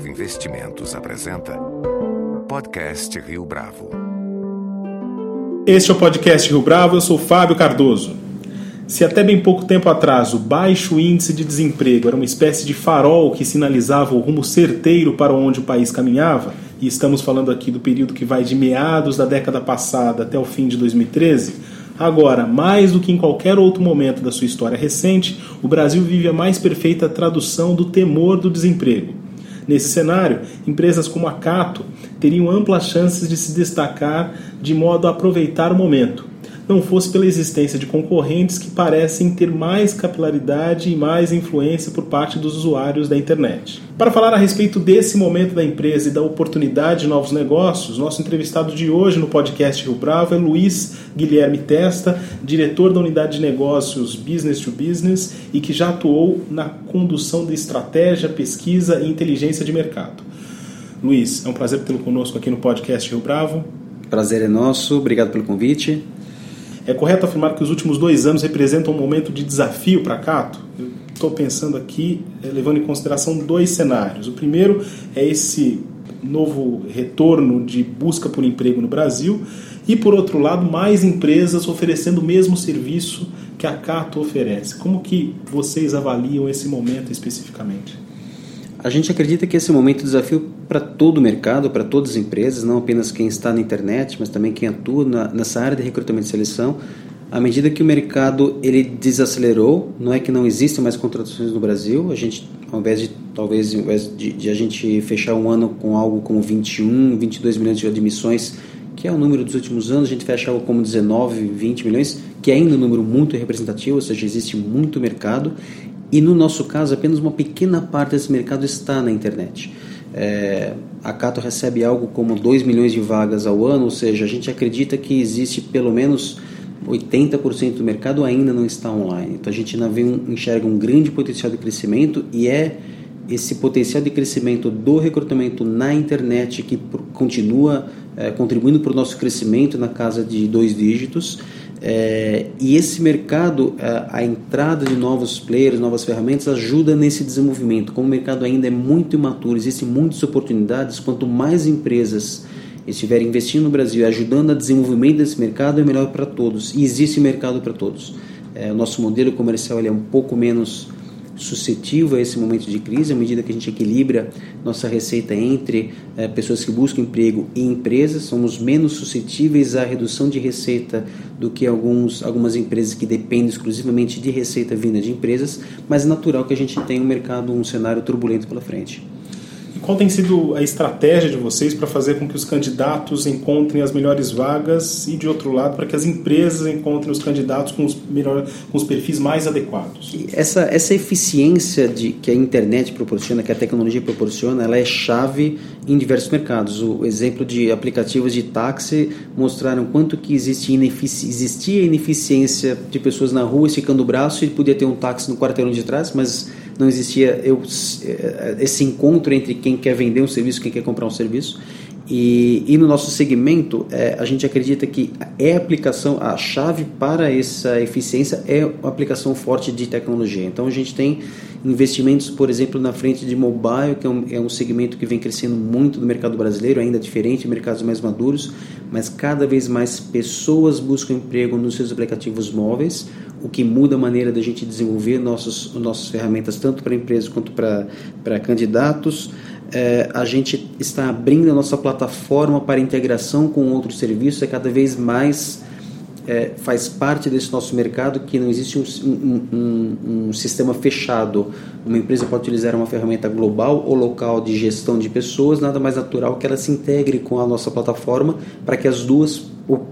Bravo Investimentos apresenta Podcast Rio Bravo. Este é o Podcast Rio Bravo, eu sou Fábio Cardoso. Se até bem pouco tempo atrás o baixo índice de desemprego era uma espécie de farol que sinalizava o rumo certeiro para onde o país caminhava, e estamos falando aqui do período que vai de meados da década passada até o fim de 2013, agora, mais do que em qualquer outro momento da sua história recente, o Brasil vive a mais perfeita tradução do temor do desemprego. Nesse cenário, empresas como a Cato teriam amplas chances de se destacar de modo a aproveitar o momento, não fosse pela existência de concorrentes que parecem ter mais capilaridade e mais influência por parte dos usuários da internet. Para falar a respeito desse momento da empresa e da oportunidade de novos negócios, nosso entrevistado de hoje no podcast Rio Bravo é Luiz Guilherme Testa, diretor da unidade de negócios Business to Business e que já atuou na condução de estratégia, pesquisa e inteligência de mercado. Luiz, é um prazer tê-lo conosco aqui no podcast Rio Bravo. Prazer é nosso, obrigado pelo convite. É correto afirmar que os últimos dois anos representam um momento de desafio para a Cato? Estou pensando aqui, eh, levando em consideração dois cenários. O primeiro é esse novo retorno de busca por emprego no Brasil e, por outro lado, mais empresas oferecendo o mesmo serviço que a Cato oferece. Como que vocês avaliam esse momento especificamente? A gente acredita que esse momento é um desafio para todo o mercado, para todas as empresas, não apenas quem está na internet, mas também quem atua na, nessa área de recrutamento e seleção. À medida que o mercado ele desacelerou, não é que não existem mais contratações no Brasil, a gente, ao invés de talvez ao invés de, de a gente fechar um ano com algo como 21, 22 milhões de admissões, que é o número dos últimos anos, a gente fecha algo como 19, 20 milhões, que é ainda um número muito representativo, ou seja, existe muito mercado e no nosso caso, apenas uma pequena parte desse mercado está na internet. É, a Cato recebe algo como 2 milhões de vagas ao ano, ou seja, a gente acredita que existe pelo menos 80% do mercado ainda não está online. Então a gente ainda vê um, enxerga um grande potencial de crescimento e é esse potencial de crescimento do recrutamento na internet que continua é, contribuindo para o nosso crescimento na casa de dois dígitos. É, e esse mercado, a, a, entrada de novos players, novas ferramentas, ajuda nesse desenvolvimento. Como o mercado ainda é muito imaturo, existem muitas oportunidades, quanto mais empresas estiverem investindo no Brasil e ajudando a desenvolvimento desse mercado, é melhor para todos. E existe mercado para todos. É, o nosso modelo comercial ele é um pouco menos suscetível a esse momento de crise, à medida que a gente equilibra nossa receita entre é, pessoas que buscam emprego e empresas, somos menos suscetíveis à redução de receita do que alguns, algumas empresas que dependem exclusivamente de receita vinda de empresas, mas é natural que a gente tenha um mercado, um cenário turbulento pela frente. Qual tem sido a estratégia de vocês para fazer com que os candidatos encontrem as melhores vagas e, de outro lado, para que as empresas encontrem os candidatos com os, melhor, com os perfis mais adequados? Essa, essa eficiência de, que a internet proporciona, que a tecnologia proporciona, ela é chave em diversos mercados. O exemplo de aplicativos de táxi mostraram quanto que existe inefici existia ineficiência de pessoas na rua esticando o braço e podia ter um táxi no quarteirão de trás, mas não existia eu, eh, esse encontro entre quem quer vender um serviço e quem quer comprar um serviço. E, e no nosso segmento, é, a gente acredita que é a aplicação, a chave para essa eficiência é a aplicação forte de tecnologia. Então a gente tem investimentos, por exemplo, na frente de mobile, que é um, é um segmento que vem crescendo muito no mercado brasileiro, ainda diferente mercados mais maduros, mas cada vez mais pessoas buscam emprego nos seus aplicativos móveis, o que muda a maneira da gente desenvolver nossos, nossas ferramentas, tanto para empresas quanto para candidatos. É, a gente está abrindo a nossa plataforma para integração com outros serviços, é cada vez mais é, faz parte desse nosso mercado que não existe um, um, um, um, sistema fechado. Uma empresa pode utilizar uma ferramenta global ou local de gestão de pessoas, nada mais natural que ela se integre com a nossa plataforma para que as duas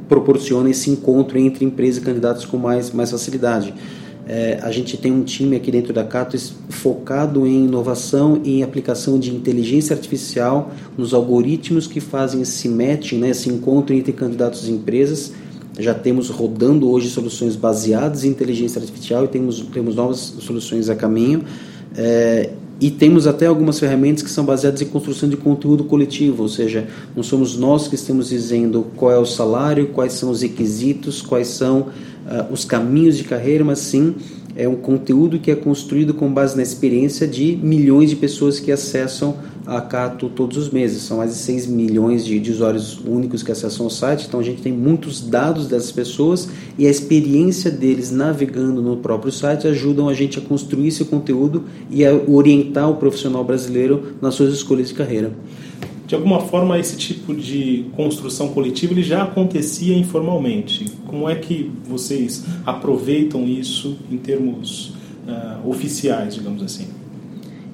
proporcionem esse encontro entre empresa e candidatos com mais, mais facilidade. É, a gente tem um time aqui dentro da Cato focado em inovação e em aplicação de inteligência artificial nos algoritmos que fazem esse match, né, esse encontro entre candidatos e empresas. Já temos rodando hoje soluções baseadas em inteligência artificial e temos, temos novas soluções a caminho. É, e temos até algumas ferramentas que são baseadas em construção de conteúdo coletivo, ou seja, não somos nós que estamos dizendo qual é o salário, quais são os requisitos, quais são uh, os caminhos de carreira, mas sim é um conteúdo que é construído com base na experiência de milhões de pessoas que acessam a Cato todos os meses. São mais de 6 milhões de, de, usuários únicos que acessam o site, então a gente tem muitos dados dessas pessoas e a experiência deles navegando no próprio site ajudam a gente a construir esse conteúdo e a orientar o profissional brasileiro nas suas escolhas de carreira. De alguma forma, esse tipo de construção coletiva ele já acontecia informalmente. Como é que vocês aproveitam isso em termos uh, oficiais, digamos assim?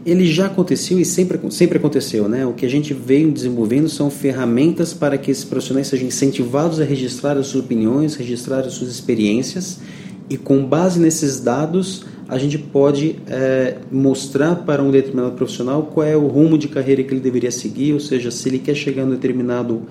ele já aconteceu e sempre, sempre aconteceu. Né? O que a gente veio desenvolvendo são ferramentas para que esses profissionais sejam incentivados a registrar as suas opiniões, registrar as suas experiências e com base nesses dados a gente pode é, mostrar para um determinado profissional qual é o rumo de carreira que ele deveria seguir, ou seja, se ele quer chegar em determinado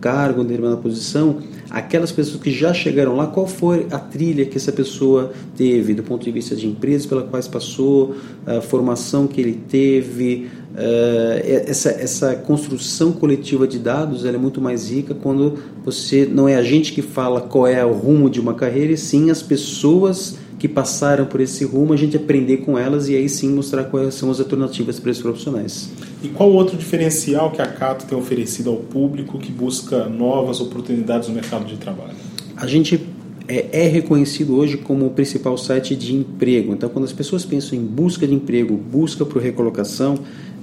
cargo, em determinada posição, aquelas pessoas que já chegaram lá, qual foi a trilha que essa pessoa teve, do ponto de vista de empresas pelas quais passou, a formação que ele teve, uh, essa, essa construção coletiva de dados é muito mais rica quando você não é a gente que fala qual é o rumo de uma carreira, e sim as pessoas que passaram por esse rumo, a gente aprender com elas e aí sim mostrar quais são as alternativas para esses profissionais. E qual outro diferencial que a Cato tem oferecido ao público que busca novas oportunidades no mercado de trabalho? A gente é, é, reconhecido hoje como o principal site de emprego. Então, quando as pessoas pensam em busca de emprego, busca por recolocação,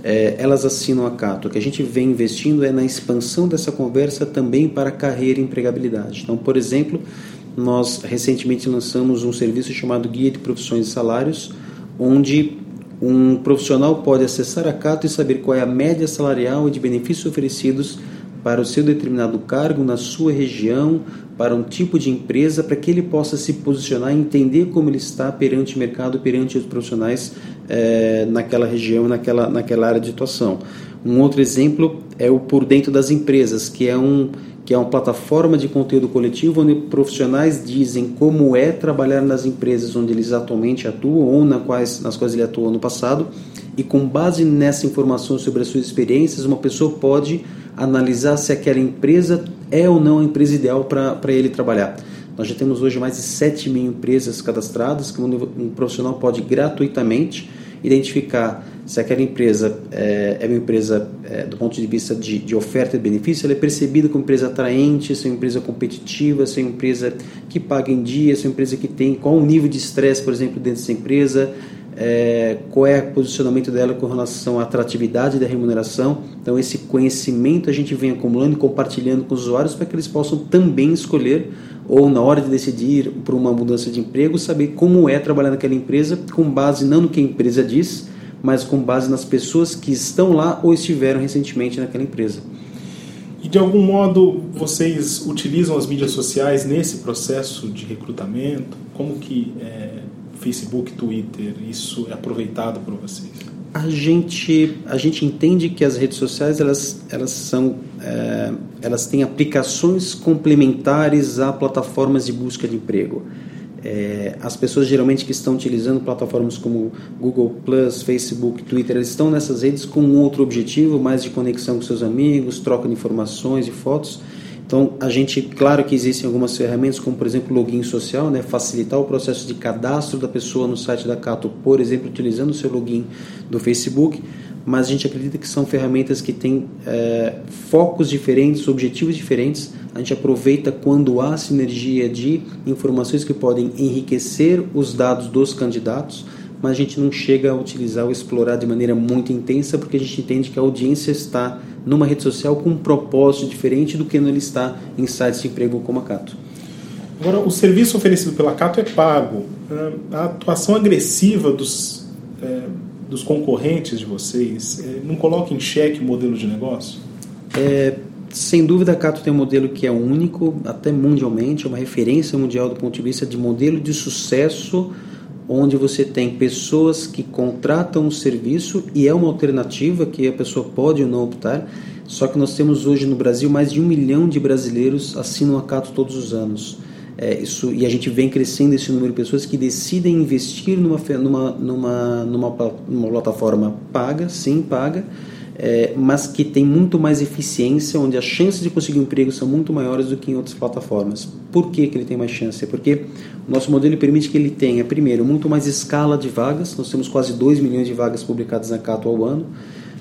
é, elas assinam a Cato. O que a gente vem investindo é na expansão dessa conversa também para carreira e empregabilidade. Então, por exemplo, nós recentemente lançamos um serviço chamado Guia de Profissões e Salários, onde um profissional pode acessar a Cato e saber qual é a média salarial e de benefícios oferecidos para o seu determinado cargo na sua região, para um tipo de empresa, para que ele possa se posicionar e entender como ele está perante o mercado, perante os profissionais é, naquela região, naquela, naquela área de atuação. Um outro exemplo é o Por Dentro das Empresas, que é um que é uma plataforma de conteúdo coletivo onde profissionais dizem como é trabalhar nas empresas onde eles atualmente atuam ou nas quais, nas quais ele atuou no passado e com base nessa informação sobre as suas experiências, uma pessoa pode analisar se aquela empresa é ou não a empresa ideal para ele trabalhar. Nós já temos hoje mais de 7 mil empresas cadastradas que um profissional pode gratuitamente identificar se aquela empresa é, é uma empresa, é, do ponto de vista de, de, oferta e benefício, ela é percebida como empresa atraente, se é uma empresa competitiva, se é uma empresa que paga em dia, se é uma empresa que tem qual o nível de estresse, por exemplo, dentro dessa empresa, é, qual é o posicionamento dela com relação à atratividade da remuneração. Então, esse conhecimento a gente vem acumulando e compartilhando com os usuários para que eles possam também escolher ou na hora de decidir por uma mudança de emprego, saber como é trabalhar naquela empresa com base não no que a empresa diz, mas com base nas pessoas que estão lá ou estiveram recentemente naquela empresa. E de algum modo vocês utilizam as mídias sociais nesse processo de recrutamento? Como que é, Facebook, Twitter, isso é aproveitado por vocês? A gente, a gente entende que as redes sociais elas, elas são é, elas têm aplicações complementares a plataformas de busca de emprego. É, as pessoas geralmente que estão utilizando plataformas como Google Plus, Facebook, Twitter, eles estão nessas redes com um outro objetivo, mais de conexão com seus amigos, troca de informações e fotos. Então, a gente, claro que existem algumas ferramentas, como por exemplo login social, né, facilitar o processo de cadastro da pessoa no site da Cato, por exemplo, utilizando o seu login do Facebook, mas a gente acredita que são ferramentas que têm é, focos diferentes, objetivos diferentes. A gente aproveita quando há sinergia de informações que podem enriquecer os dados dos candidatos, mas a gente não chega a utilizar ou explorar de maneira muito intensa, porque a gente entende que a audiência está numa rede social com um propósito diferente do que ele está em sites de emprego como a Cato. Agora, o serviço oferecido pela Cato é pago. A atuação agressiva dos é, dos concorrentes de vocês é, não coloca em xeque o modelo de negócio? É, sem dúvida, a Cato tem um modelo que é único, até mundialmente, é uma referência mundial do ponto de vista de modelo de sucesso, onde você tem pessoas que contratam um serviço e é uma alternativa que a pessoa pode ou não optar. Só que nós temos hoje no Brasil mais de um milhão de brasileiros assinam a Cato todos os anos. É, isso, e a gente vem crescendo esse número de pessoas que decidem investir numa, numa, numa, numa, numa plataforma paga, sim, paga, é, mas que tem muito mais eficiência, onde as chances de conseguir um emprego são muito maiores do que em outras plataformas. Por que, que ele tem mais chance? Porque o nosso modelo permite que ele tenha, primeiro, muito mais escala de vagas, nós temos quase 2 milhões de vagas publicadas na Cato ao ano,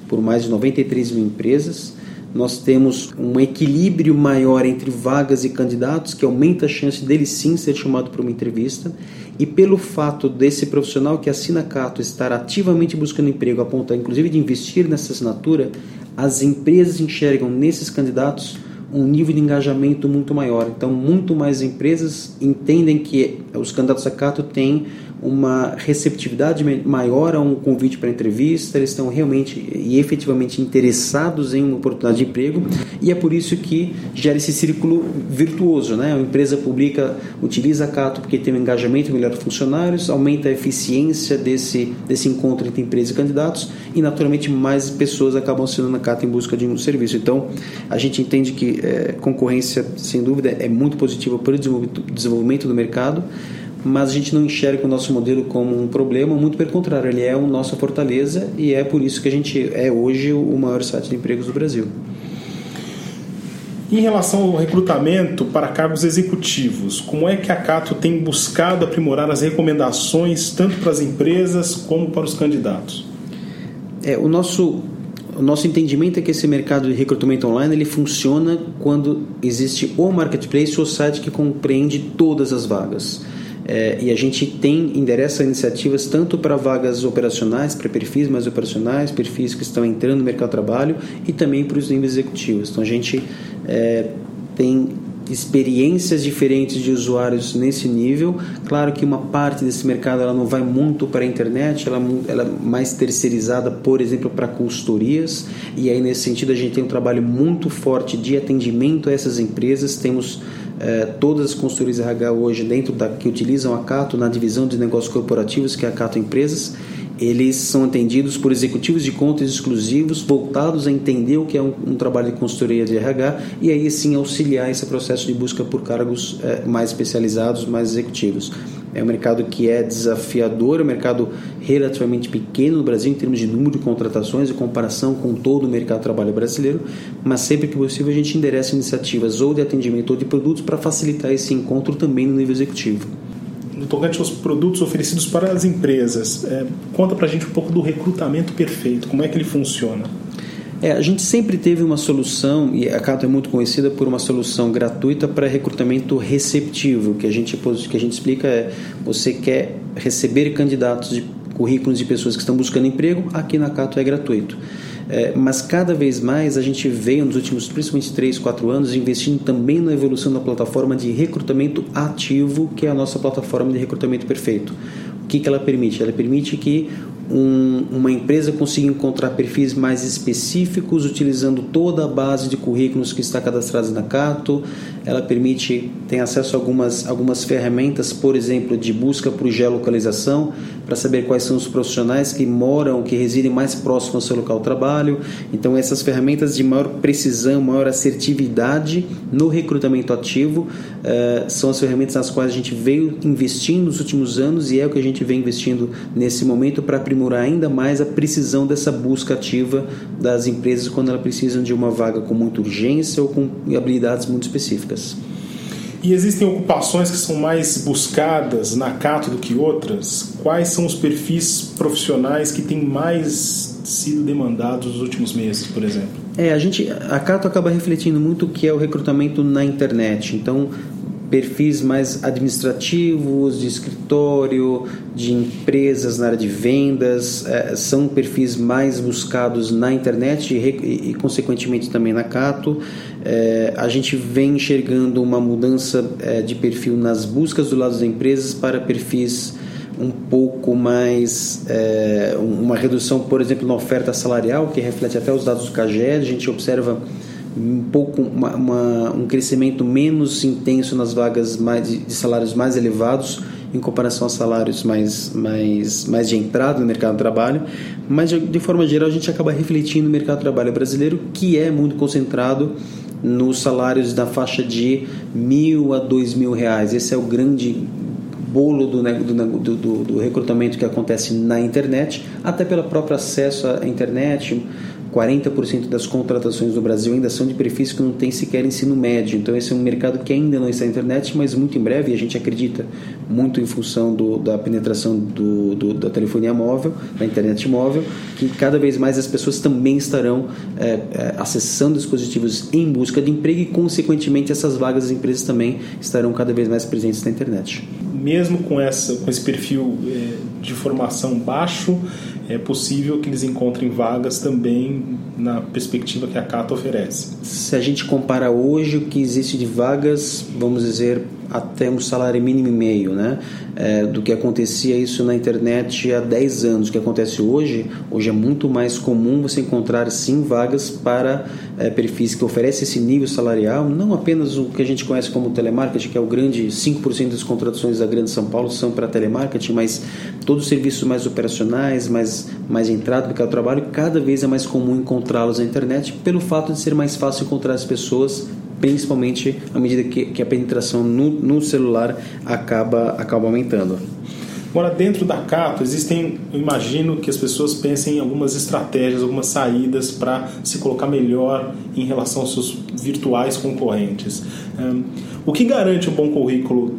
por mais de 93 mil empresas, nós temos um equilíbrio maior entre vagas e candidatos, que aumenta a chance dele sim ser chamado para uma entrevista, e pelo fato desse profissional que assina Cato estar ativamente buscando emprego, a ponto inclusive de investir nessa assinatura, as empresas enxergam nesses candidatos um nível de engajamento muito maior. Então, muito mais empresas entendem que os candidatos a Cato têm uma receptividade maior a um convite para entrevista, eles estão realmente e efetivamente interessados em uma oportunidade de emprego e é por isso que gera esse círculo virtuoso, né? A empresa publica, utiliza a Cato porque tem um engajamento melhor dos funcionários, aumenta a eficiência desse, desse encontro entre empresa e candidatos e naturalmente mais pessoas acabam sendo na Cato em busca de um serviço. Então, a gente entende que é, concorrência, sem dúvida, é muito positiva para o desenvolvimento do mercado, mas a gente não enxerga o nosso modelo como um problema, muito pelo contrário, ele é a nossa fortaleza e é por isso que a gente é hoje o maior site de empregos do Brasil. Em relação ao recrutamento para cargos executivos, como é que a Cato tem buscado aprimorar as recomendações tanto para as empresas como para os candidatos? É, o nosso o nosso entendimento é que esse mercado de recrutamento online ele funciona quando existe o marketplace ou o site que compreende todas as vagas. É, e a gente tem endereça iniciativas tanto para vagas operacionais, para perfis mais operacionais, perfis que estão entrando no mercado de trabalho e também para os níveis executivos. Então a gente é, tem experiências diferentes de usuários nesse nível. Claro que uma parte desse mercado ela não vai muito para a internet, ela, ela é mais terceirizada, por exemplo, para consultorias. E aí, nesse sentido, a gente tem um trabalho muito forte de atendimento a essas empresas. Temos é, todas as consultorias RH hoje dentro da que utilizam a Cato na divisão de negócios corporativos que é a Cato Empresas eles são atendidos por executivos de contas exclusivos voltados a entender o que é um, um trabalho de consultoria de RH e aí sim auxiliar esse processo de busca por cargos é, mais especializados, mais executivos. É um mercado que é desafiador, é um mercado relativamente pequeno no Brasil em termos de número de contratações em comparação com todo o mercado de trabalho brasileiro, mas sempre que possível a gente endereça iniciativas ou de atendimento ou de produtos para facilitar esse encontro também no nível executivo no tocante aos produtos oferecidos para as empresas. É, conta para a gente um pouco do recrutamento perfeito, como é que ele funciona? É, a gente sempre teve uma solução, e a Cato é muito conhecida por uma solução gratuita para recrutamento receptivo. Que a gente, que a gente explica é: você quer receber candidatos de currículos de pessoas que estão buscando emprego, aqui na Cato é gratuito. É, mas cada vez mais a gente veio nos últimos, principalmente 3, 4 anos, investindo também na evolução da plataforma de recrutamento ativo, que é a nossa plataforma de recrutamento perfeito. O que, que ela permite? Ela permite que um, uma empresa consiga encontrar perfis mais específicos utilizando toda a base de currículos que está cadastrada na Cato. Ela permite, tem acesso a algumas, algumas ferramentas, por exemplo, de busca por geolocalização, para saber quais são os profissionais que moram, que residem mais próximo ao seu local de trabalho. Então, essas ferramentas de maior precisão, maior assertividade no recrutamento ativo uh, são as ferramentas nas quais a gente veio investindo nos últimos anos e é o que a gente vem investindo nesse momento para aprimorar ainda mais a precisão dessa busca ativa das empresas quando elas precisam de uma vaga com muita urgência ou com habilidades muito específicas. E existem ocupações que são mais buscadas na Cato do que outras? Quais são os perfis profissionais que têm mais sido demandados nos últimos meses, por exemplo? É, a gente, a Cato acaba refletindo muito o que é o recrutamento na internet. Então, perfis mais administrativos, de escritório, de empresas na área de vendas, é, são perfis mais buscados na internet e, consequentemente também na Cato. É, a gente vem enxergando uma mudança é, de perfil nas buscas do lado das empresas para perfis um pouco mais é, uma redução, por exemplo, na oferta salarial, que reflete até os dados do CAGED. A gente observa um pouco uma, uma, um crescimento menos intenso nas vagas mais, de salários mais elevados em comparação a salários mais, mais, mais de entrada no mercado de trabalho, mas de, de forma geral a gente acaba refletindo no mercado de trabalho brasileiro que é muito concentrado nos salários da faixa de mil a dois mil reais. Esse é o grande bolo do, do, do, do recrutamento que acontece na internet, até pelo próprio acesso à internet, 40% das contratações no Brasil ainda são de perfis que não têm sequer ensino médio. Então, esse é um mercado que ainda não está na internet, mas muito em breve, a gente acredita, muito em função do, da penetração do, do, da telefonia móvel, da internet móvel, que cada vez mais as pessoas também estarão é, acessando dispositivos em busca de emprego e, consequentemente, essas vagas das empresas também estarão cada vez mais presentes na internet. Mesmo com, essa, com esse perfil é, de formação baixo, é possível que eles encontrem vagas também na perspectiva que a Cata oferece. Se a gente compara hoje o que existe de vagas, vamos dizer, até um salário mínimo e meio, né? É, do que acontecia isso na internet há 10 anos. O que acontece hoje, hoje é muito mais comum você encontrar sim vagas para é, perfis que oferecem esse nível salarial, não apenas o que a gente conhece como telemarketing, que é o grande 5% das contratações da Grande São Paulo são para telemarketing, mas todos os serviços mais operacionais, mais, mais no mercado do trabalho, cada vez é mais comum encontrá-los na internet, pelo fato de ser mais fácil encontrar as pessoas principalmente à medida que, que a penetração no, no, celular acaba, acaba aumentando. Agora, dentro da Cato, existem, eu imagino que as pessoas pensem em algumas estratégias, algumas saídas para se colocar melhor em relação aos seus virtuais concorrentes. Um, o que garante um bom currículo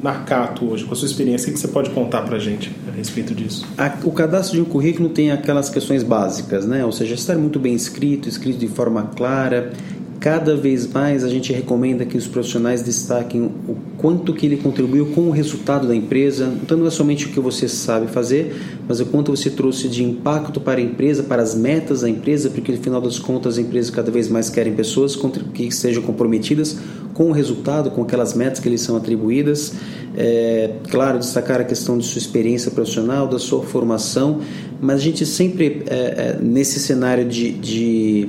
na Cato hoje, com a sua experiência? O que você pode contar para a gente a respeito disso? o cadastro de um currículo tem aquelas questões básicas, né? ou seja, estar muito bem escrito, escrito de forma clara Cada vez mais a gente recomenda que os profissionais destaquem o quanto que ele contribuiu com o resultado da empresa. Então não é somente o que você sabe fazer, mas o quanto você trouxe de impacto para a empresa, para as metas da empresa, porque no final das contas as empresas cada vez mais querem pessoas que estejam comprometidas com o resultado, com aquelas metas que lhes são atribuídas. É, claro, destacar a questão de sua experiência profissional, da sua formação, mas a gente sempre, é, é, nesse cenário de, de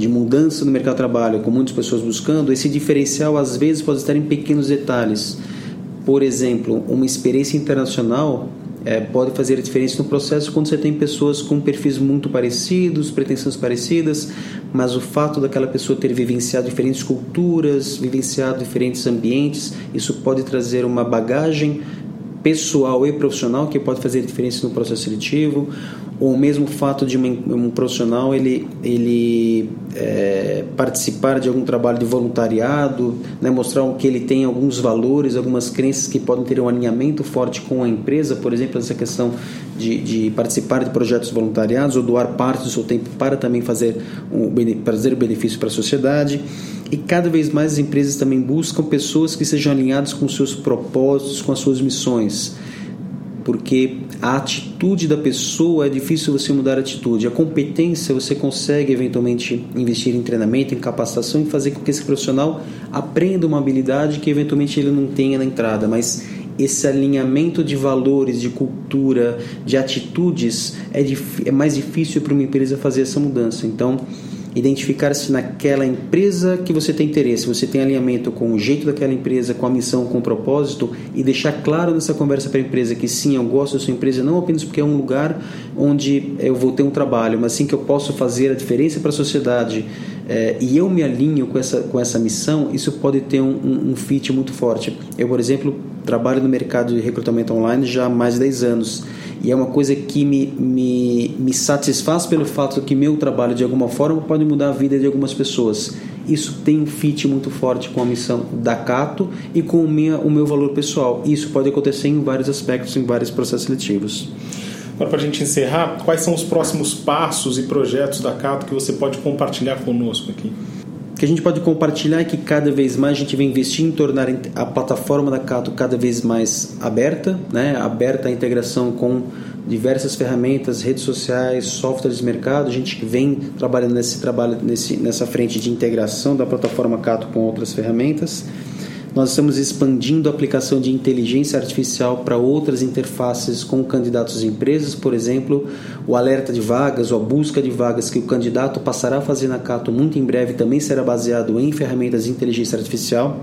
de mudança no mercado de trabalho, com muitas pessoas buscando, esse diferencial às vezes pode estar em pequenos detalhes. Por exemplo, uma experiência internacional é, pode fazer a diferença no processo quando você tem pessoas com perfis muito parecidos, pretensões parecidas, mas o fato daquela pessoa ter vivenciado diferentes culturas, vivenciado diferentes ambientes, isso pode trazer uma bagagem pessoal e profissional que pode fazer diferença no processo seletivo, ou mesmo o fato de um profissional ele, ele é, participar de algum trabalho de voluntariado, né, mostrar que ele tem alguns valores, algumas crenças que podem ter um alinhamento forte com a empresa, por exemplo, essa questão de, de participar de projetos voluntariados ou doar parte do seu tempo para também fazer um, trazer benefício para a sociedade. E cada vez mais as empresas também buscam pessoas que sejam alinhadas com seus propósitos, com as suas missões porque a atitude da pessoa é difícil você mudar a atitude. A competência você consegue eventualmente investir em treinamento, em capacitação e fazer com que esse profissional aprenda uma habilidade que eventualmente ele não tenha na entrada, mas esse alinhamento de valores, de cultura, de atitudes é, é mais difícil para uma empresa fazer essa mudança. Então, identificar-se naquela empresa que você tem interesse, você tem alinhamento com o jeito daquela empresa, com a missão, com o propósito e deixar claro nessa conversa para a empresa que sim, eu gosto da sua empresa não apenas porque é um lugar onde eu vou ter um trabalho, mas sim que eu posso fazer a diferença para a sociedade é, e eu me alinho com essa, com essa missão, isso pode ter um, um, um fit muito forte. Eu, por exemplo, trabalho no mercado de recrutamento online já há mais de 10 anos e é uma coisa que me, me, me satisfaz pelo fato que meu trabalho, de alguma forma, pode mudar a vida de algumas pessoas. Isso tem um fit muito forte com a missão da Cato e com o, minha, o meu valor pessoal. Isso pode acontecer em vários aspectos, em vários processos seletivos. Agora, para a gente encerrar, quais são os próximos passos e projetos da Cato que você pode compartilhar conosco aqui? Que a gente pode compartilhar é que cada vez mais a gente vem investir em tornar a plataforma da Cato cada vez mais aberta, né? aberta à integração com diversas ferramentas, redes sociais, softwares de mercado. A gente vem trabalhando nesse trabalho nesse, nessa frente de integração da plataforma Cato com outras ferramentas. Nós estamos expandindo a aplicação de inteligência artificial para outras interfaces com candidatos e empresas, por exemplo, o alerta de vagas ou a busca de vagas que o candidato passará a fazer na Cato muito em breve também será baseado em ferramentas de inteligência artificial.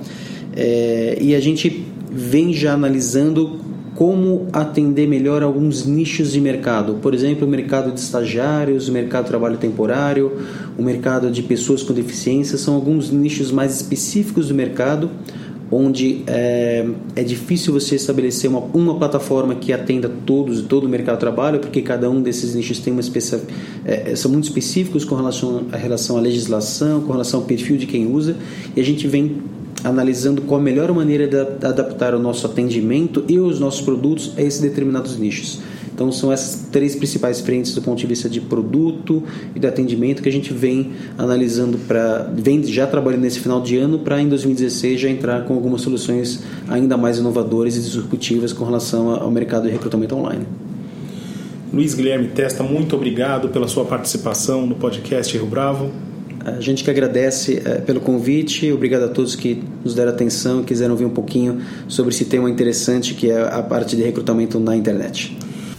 É, e a gente vem já analisando como atender melhor alguns nichos de mercado. Por exemplo, o mercado de estagiários, o mercado de trabalho temporário, o mercado de pessoas com deficiência, são alguns nichos mais específicos do mercado onde é, é difícil você estabelecer uma, uma plataforma que atenda todos todo o mercado de trabalho, porque cada um desses nichos tem uma especial, é, são muito específicos com relação à relação à legislação, com relação ao perfil de quem usa, e a gente vem analisando qual a melhor maneira de adaptar o nosso atendimento e os nossos produtos a esses determinados nichos. Então são essas três principais frentes do ponto de vista de produto e de atendimento que a gente vem analisando para vem já trabalhando nesse final de ano para em 2016 já entrar com algumas soluções ainda mais inovadoras e disruptivas com relação ao mercado de recrutamento online. Luiz Guilherme Testa, muito obrigado pela sua participação no podcast Rio Bravo. A gente que agradece é, pelo convite, obrigado a todos que nos deram atenção e quiseram ouvir um pouquinho sobre esse tema interessante que é a parte de recrutamento na internet.